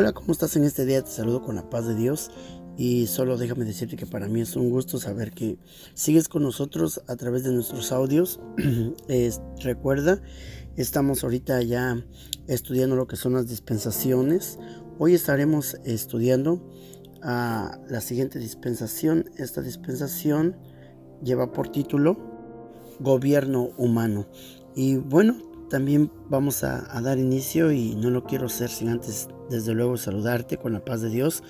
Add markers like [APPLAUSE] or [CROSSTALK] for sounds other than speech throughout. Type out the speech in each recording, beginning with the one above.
Hola, ¿cómo estás en este día? Te saludo con la paz de Dios y solo déjame decirte que para mí es un gusto saber que sigues con nosotros a través de nuestros audios. [CLEARS THROAT] recuerda, estamos ahorita ya estudiando lo que son las dispensaciones. Hoy estaremos estudiando a la siguiente dispensación. Esta dispensación lleva por título Gobierno Humano. Y bueno, también vamos a, dar inicio y no lo quiero hacer sin antes, desde luego, saludarte con la paz de Dios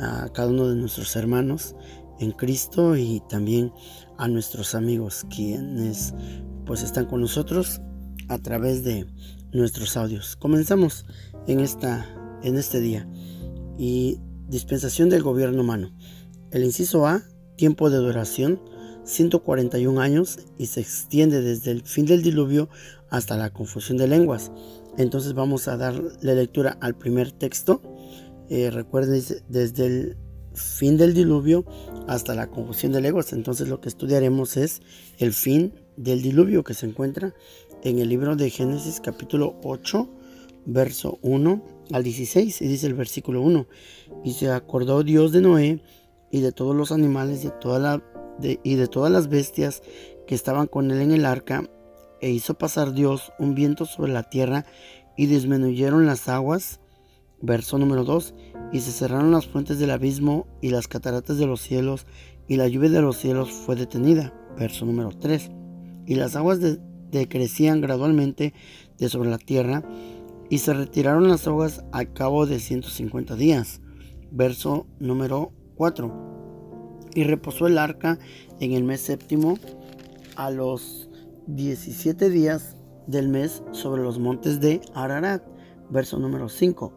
a cada uno de nuestros hermanos en Cristo y también a nuestros amigos quienes pues están con nosotros a través de nuestros audios. Comenzamos en esta en este día y dispensación del gobierno humano. El inciso A, tiempo de duración 141 años y se extiende desde el fin del diluvio hasta la confusión de lenguas. Entonces vamos a dar la lectura al primer texto. Eh, recuerden, desde el fin del diluvio hasta la confusión de lenguas. Entonces lo que estudiaremos es el fin del diluvio que se encuentra en el libro de Génesis capítulo 8, verso 1 al 16. Y dice el versículo 1. Y se acordó Dios de Noé y de todos los animales y de todas las bestias que estaban con él en el arca e hizo pasar Dios un viento sobre la tierra y disminuyeron las aguas. Verso número 2. Y se cerraron las fuentes del abismo y las cataratas de los cielos y la lluvia de los cielos fue detenida. Verso número 3. Y las aguas decrecían gradualmente de sobre la tierra y se retiraron las aguas al cabo de 150 días. Verso número 4. Y reposó el arca en el mes séptimo a los 17 días del mes sobre los montes de Ararat. Verso número 5.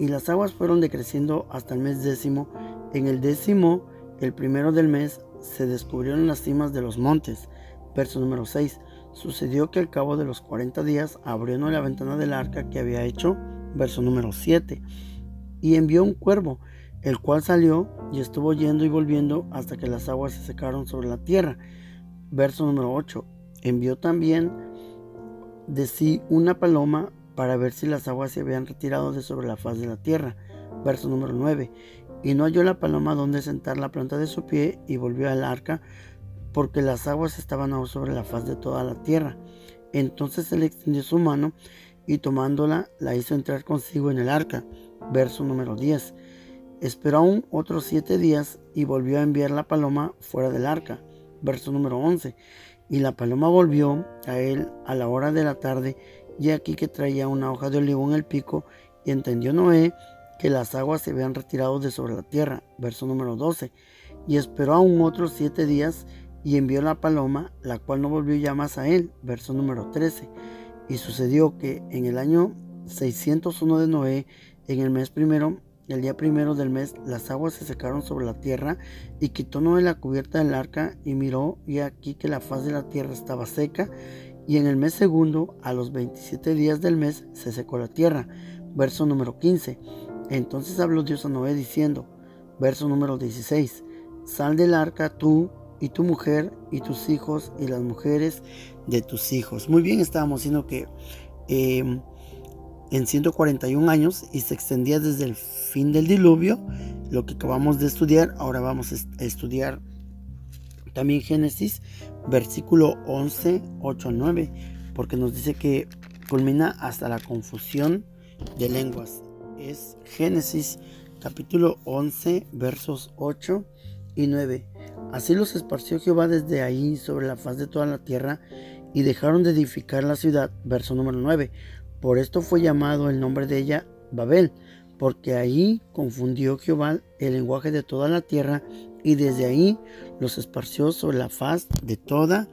Y las aguas fueron decreciendo hasta el mes décimo. En el décimo, el primero del mes, se descubrieron las cimas de los montes. Verso número 6. Sucedió que al cabo de los 40 días abrió la ventana del arca que había hecho. Verso número 7. Y envió un cuervo, el cual salió y estuvo yendo y volviendo hasta que las aguas se secaron sobre la tierra. Verso número 8 Envió también de sí una paloma para ver si las aguas se habían retirado de sobre la faz de la tierra. Verso número 9. Y no halló la paloma donde sentar la planta de su pie y volvió al arca porque las aguas estaban aún sobre la faz de toda la tierra. Entonces él extendió su mano y tomándola la hizo entrar consigo en el arca. Verso número 10. Esperó aún otros siete días y volvió a enviar la paloma fuera del arca. Verso número 11. Y la paloma volvió a él a la hora de la tarde, y aquí que traía una hoja de olivo en el pico, y entendió Noé que las aguas se habían retirado de sobre la tierra. Verso número 12. Y esperó aún otros siete días, y envió la paloma, la cual no volvió ya más a él. Verso número 13. Y sucedió que en el año 601 de Noé, en el mes primero, el día primero del mes las aguas se secaron sobre la tierra y quitó Noé la cubierta del arca y miró y aquí que la faz de la tierra estaba seca y en el mes segundo a los 27 días del mes se secó la tierra. Verso número 15. Entonces habló Dios a Noé diciendo, verso número 16, sal del arca tú y tu mujer y tus hijos y las mujeres de tus hijos. Muy bien, estábamos diciendo que eh, en 141 años y se extendía desde el fin del diluvio, lo que acabamos de estudiar. Ahora vamos a estudiar también Génesis, versículo 11, 8 9, porque nos dice que culmina hasta la confusión de lenguas. Es Génesis capítulo 11, versos 8 y 9. Así los esparció Jehová desde ahí sobre la faz de toda la tierra y dejaron de edificar la ciudad. Verso número 9 por esto fue llamado el nombre de ella Babel, porque ahí confundió Jehová el lenguaje de toda la tierra y desde ahí los esparció sobre la faz de toda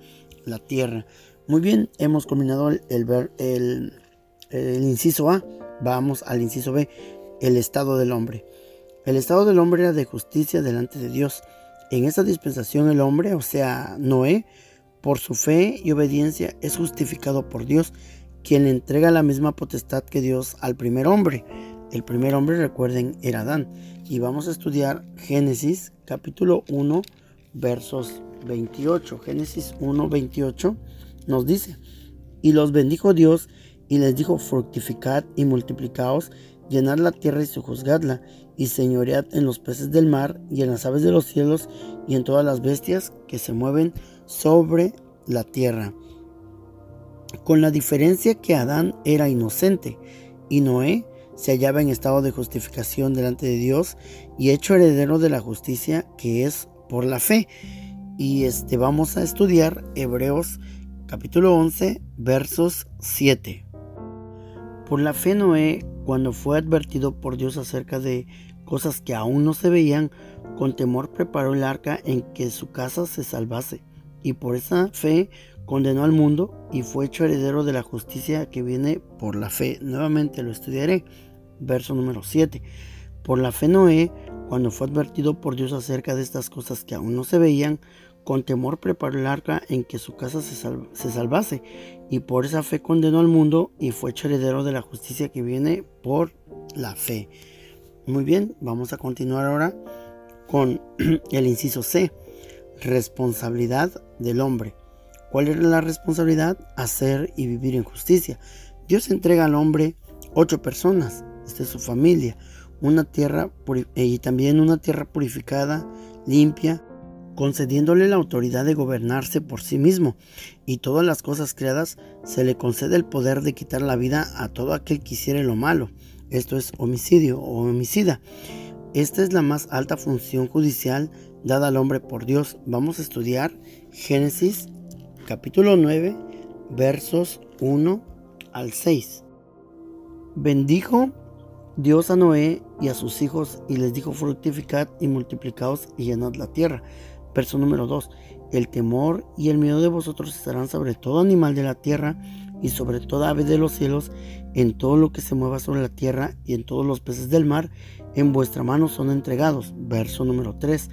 la tierra. Muy bien, hemos combinado el, el, el, inciso A. Vamos al inciso B, el estado del hombre. El estado del hombre era de justicia delante de Dios. En esa dispensación el hombre, o sea, Noé, por su fe y obediencia es justificado por Dios quien le entrega la misma potestad que Dios al primer hombre. El primer hombre, recuerden, era Adán. Y vamos a estudiar Génesis capítulo 1, versos 28. Génesis 1, 28 nos dice, y los bendijo Dios y les dijo, fructificad y multiplicaos llenad la tierra y sojuzgadla, y señoread en los peces del mar, y en las aves de los cielos, y en todas las bestias que se mueven sobre la tierra. Con la diferencia que Adán era inocente, y Noé se hallaba en estado de justificación delante de Dios, y hecho heredero de la justicia que es por la fe. Y este vamos a estudiar Hebreos capítulo 11, versos 7. Por la fe Noé, cuando fue advertido por Dios acerca de cosas que aún no se veían, con temor preparó el arca en que su casa se salvase, y por esa fe condenó al mundo y fue hecho heredero de la justicia que viene por la fe. Nuevamente lo estudiaré. Verso número 7. Por la fe Noé, cuando fue advertido por Dios acerca de estas cosas que aún no se veían, con temor preparó el arca en que su casa se, salvase, y por esa fe condenó al mundo y fue hecho heredero de la justicia que viene por la fe. Muy bien, vamos a continuar ahora con [CLEARS THROAT] el inciso C, responsabilidad del hombre. ¿Cuál era la responsabilidad? Hacer y vivir en justicia. Dios entrega al hombre ocho personas, esta es su familia, una tierra y también una tierra purificada, limpia, concediéndole la autoridad de gobernarse por sí mismo, y todas las cosas creadas se le concede el poder de quitar la vida a todo aquel que hiciere lo malo, esto es homicidio o homicida. Esta es la más alta función judicial dada al hombre por Dios. Vamos a estudiar Génesis capítulo 9 versos 1 al 6. Bendijo Dios a Noé y a sus hijos y les dijo fructificad y multiplicaos y llenad la tierra. Verso número 2. El temor y el miedo de vosotros estarán sobre todo animal de la tierra y sobre toda ave de los cielos, en todo lo que se mueva sobre la tierra y en todos los peces del mar, en vuestra mano son entregados. Verso número 3.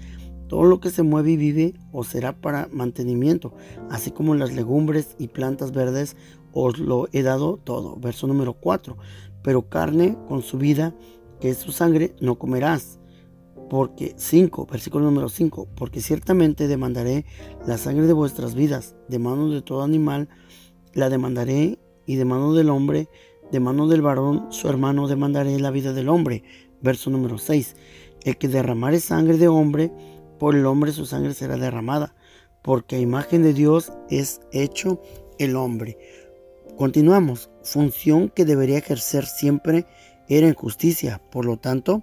Todo lo que se mueve y vive os será para mantenimiento, así como las legumbres y plantas verdes os lo he dado todo. Verso número 4. Pero carne con su vida, que es su sangre, no comerás porque 5, versículo número 5, porque ciertamente demandaré la sangre de vuestras vidas, de mano de todo animal, la demandaré, y de mano del hombre, de mano del varón, su hermano, demandaré la vida del hombre. Verso número 6, el que derramare sangre de hombre, por el hombre su sangre será derramada, porque a imagen de Dios es hecho el hombre. Continuamos, función que debería ejercer siempre era en justicia, por lo tanto,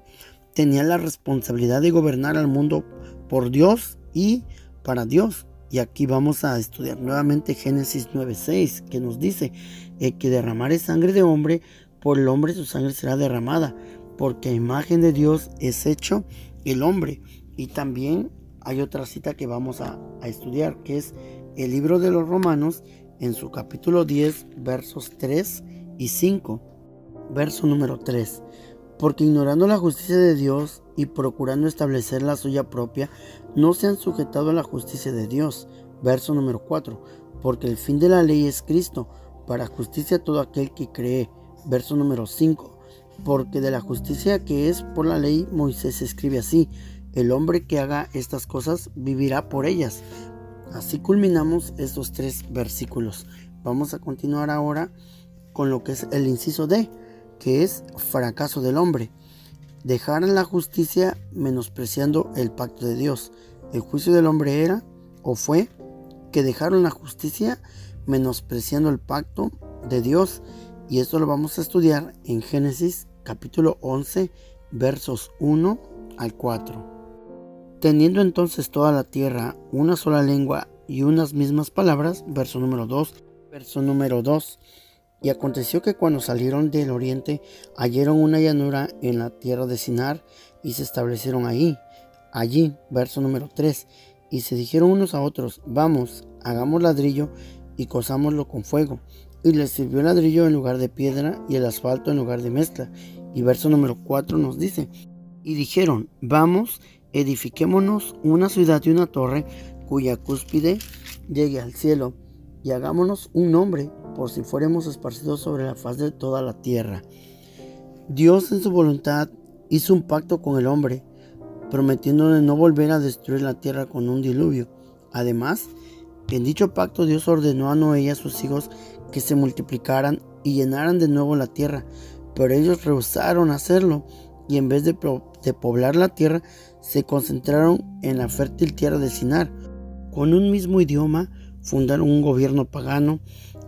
tenía la responsabilidad de gobernar al mundo por Dios y para Dios. Y aquí vamos a estudiar nuevamente Génesis 9:6, que nos dice, que derramare sangre de hombre, por el hombre su sangre será derramada, porque a imagen de Dios es hecho el hombre. Y también hay otra cita que vamos a, a estudiar, que es el libro de los Romanos, en su capítulo 10, versos 3 y 5. Verso número 3 porque ignorando la justicia de Dios y procurando establecer la suya propia, no se han sujetado a la justicia de Dios. Verso número 4. Porque el fin de la ley es Cristo, para justicia todo aquel que cree. Verso número 5. Porque de la justicia que es por la ley, Moisés escribe así, el hombre que haga estas cosas vivirá por ellas. Así culminamos estos tres versículos. Vamos a continuar ahora con lo que es el inciso D que es fracaso del hombre. Dejar la justicia menospreciando el pacto de Dios. El juicio del hombre era o fue que dejaron la justicia menospreciando el pacto de Dios. Y esto lo vamos a estudiar en Génesis capítulo 11 versos 1 al 4. Teniendo entonces toda la tierra una sola lengua y unas mismas palabras, verso número 2, verso número 2. Y aconteció que cuando salieron del oriente hallaron una llanura en la tierra de Sinar y se establecieron ahí. Allí, verso número 3. Y se dijeron unos a otros, vamos, hagamos ladrillo y cosámoslo con fuego. Y les sirvió el ladrillo en lugar de piedra y el asfalto en lugar de mezcla. Y verso número 4 nos dice, y dijeron, vamos, edifiquémonos una ciudad y una torre cuya cúspide llegue al cielo, y hagámonos un nombre por si fuéramos esparcidos sobre la faz de toda la tierra. Dios en su voluntad hizo un pacto con el hombre, prometiéndole no volver a destruir la tierra con un diluvio. Además, en dicho pacto Dios ordenó a Noé y a sus hijos que se multiplicaran y llenaran de nuevo la tierra, pero ellos rehusaron hacerlo y en vez de, poblar la tierra, se concentraron en la fértil tierra de Sinar. Con un mismo idioma, fundaron un gobierno pagano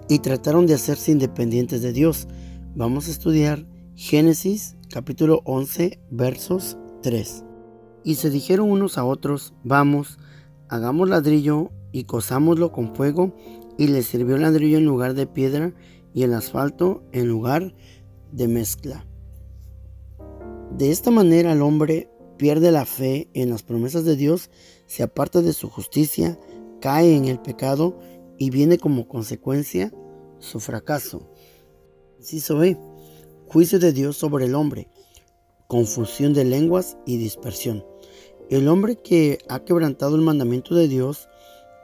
y trataron de hacerse independientes de Dios. Vamos a estudiar Génesis capítulo 11 versos 3. Y se dijeron unos a otros, vamos, hagamos ladrillo y cosámoslo con fuego, y les sirvió el ladrillo en lugar de piedra y el asfalto en lugar de mezcla. De esta manera el hombre pierde la fe en las promesas de Dios, se aparta de su justicia, cae en el pecado y viene como consecuencia su fracaso. Inciso B. Juicio de Dios sobre el hombre. Confusión de lenguas y dispersión. El hombre que ha quebrantado el mandamiento de Dios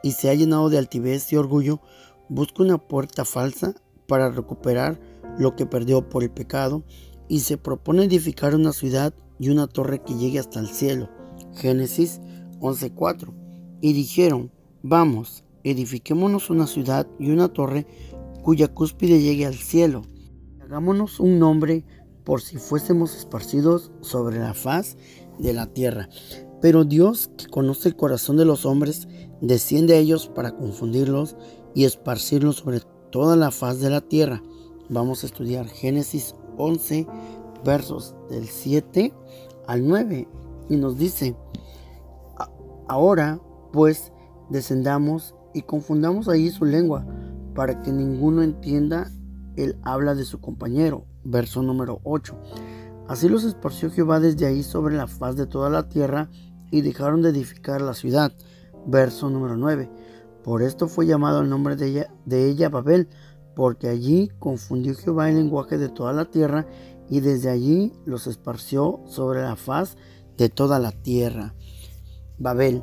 y se ha llenado de altivez y orgullo, busca una puerta falsa para recuperar lo que perdió por el pecado y se propone edificar una ciudad y una torre que llegue hasta el cielo. Génesis 11:4. Y dijeron, vamos, edifiquémonos una ciudad y una torre cuya cúspide llegue al cielo. Hagámonos un nombre por si fuésemos esparcidos sobre la faz de la tierra. Pero Dios, que conoce el corazón de los hombres, desciende a ellos para confundirlos y esparcirlos sobre toda la faz de la tierra. Vamos a estudiar Génesis 11, versos del 7 al 9. Y nos dice, ahora pues descendamos y confundamos allí su lengua, para que ninguno entienda el habla de su compañero. Verso número 8. Así los esparció Jehová desde ahí sobre la faz de toda la tierra y dejaron de edificar la ciudad. Verso número 9. Por esto fue llamado el nombre de ella, de ella Babel, porque allí confundió Jehová el lenguaje de toda la tierra y desde allí los esparció sobre la faz de toda la tierra. Babel,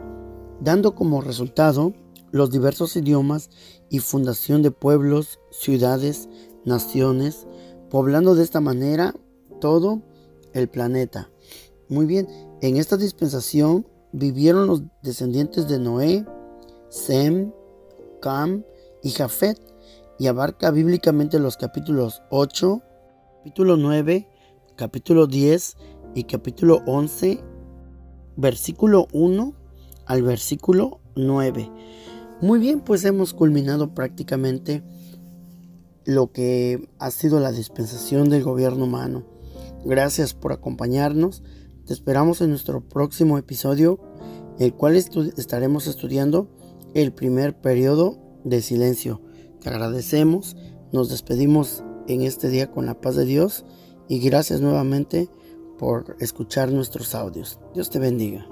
dando como resultado los diversos idiomas y fundación de pueblos, ciudades, naciones, poblando de esta manera todo el planeta. Muy bien, en esta dispensación vivieron los descendientes de Noé, Sem, Cam y Jafet, y abarca bíblicamente los capítulos 8, capítulo 9, capítulo 10 y capítulo 11, versículo 1 al versículo 9. Muy bien, pues hemos culminado prácticamente lo que ha sido la dispensación del gobierno humano. Gracias por acompañarnos. Te esperamos en nuestro próximo episodio, el cual estaremos estudiando el primer periodo de silencio. Te agradecemos, nos despedimos en este día con la paz de Dios y gracias nuevamente por escuchar nuestros audios. Dios te bendiga.